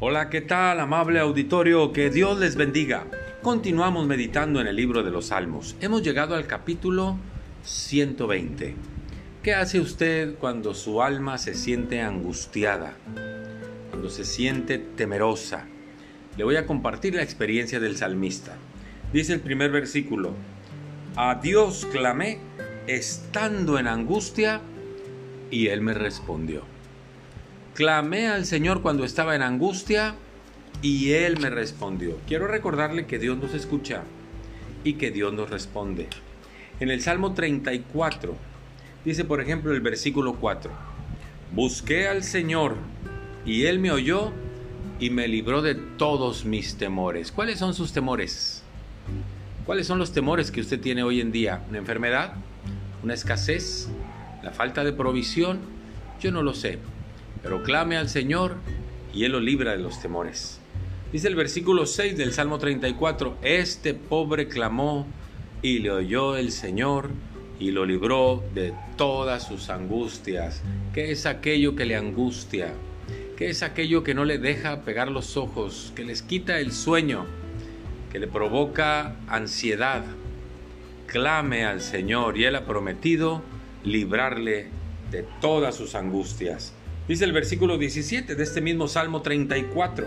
Hola, ¿qué tal, amable auditorio? Que Dios les bendiga. Continuamos meditando en el libro de los Salmos. Hemos llegado al capítulo 120. ¿Qué hace usted cuando su alma se siente angustiada? Cuando se siente temerosa. Le voy a compartir la experiencia del salmista. Dice el primer versículo, a Dios clamé estando en angustia y Él me respondió. Clamé al Señor cuando estaba en angustia y Él me respondió. Quiero recordarle que Dios nos escucha y que Dios nos responde. En el Salmo 34 dice, por ejemplo, el versículo 4, Busqué al Señor y Él me oyó y me libró de todos mis temores. ¿Cuáles son sus temores? ¿Cuáles son los temores que usted tiene hoy en día? ¿Una enfermedad? ¿Una escasez? ¿La falta de provisión? Yo no lo sé pero clame al Señor y Él lo libra de los temores. Dice el versículo 6 del Salmo 34, este pobre clamó y le oyó el Señor y lo libró de todas sus angustias. ¿Qué es aquello que le angustia? ¿Qué es aquello que no le deja pegar los ojos, que les quita el sueño, que le provoca ansiedad? Clame al Señor y Él ha prometido librarle de todas sus angustias. Dice el versículo 17 de este mismo Salmo 34.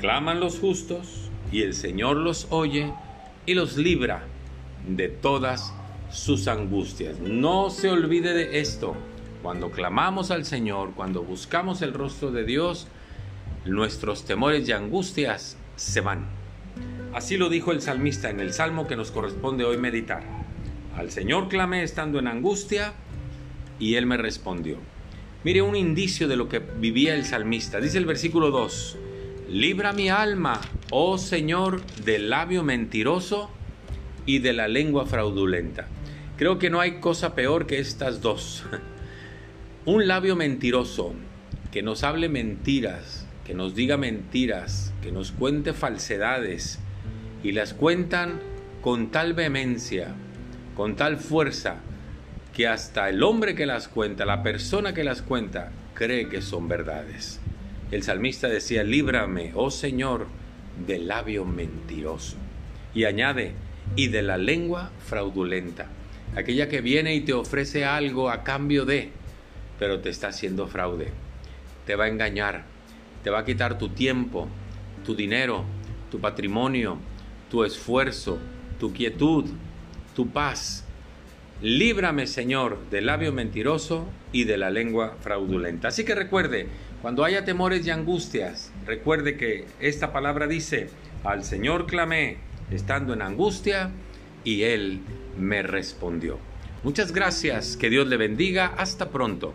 Claman los justos y el Señor los oye y los libra de todas sus angustias. No se olvide de esto. Cuando clamamos al Señor, cuando buscamos el rostro de Dios, nuestros temores y angustias se van. Así lo dijo el salmista en el salmo que nos corresponde hoy meditar. Al Señor clamé estando en angustia y Él me respondió. Mire un indicio de lo que vivía el salmista. Dice el versículo 2, Libra mi alma, oh Señor, del labio mentiroso y de la lengua fraudulenta. Creo que no hay cosa peor que estas dos. un labio mentiroso que nos hable mentiras, que nos diga mentiras, que nos cuente falsedades y las cuentan con tal vehemencia, con tal fuerza, que hasta el hombre que las cuenta, la persona que las cuenta, cree que son verdades. El salmista decía, líbrame, oh Señor, del labio mentiroso. Y añade, y de la lengua fraudulenta, aquella que viene y te ofrece algo a cambio de, pero te está haciendo fraude. Te va a engañar, te va a quitar tu tiempo, tu dinero, tu patrimonio, tu esfuerzo, tu quietud, tu paz, Líbrame, Señor, del labio mentiroso y de la lengua fraudulenta. Así que recuerde, cuando haya temores y angustias, recuerde que esta palabra dice, al Señor clamé estando en angustia y Él me respondió. Muchas gracias, que Dios le bendiga, hasta pronto.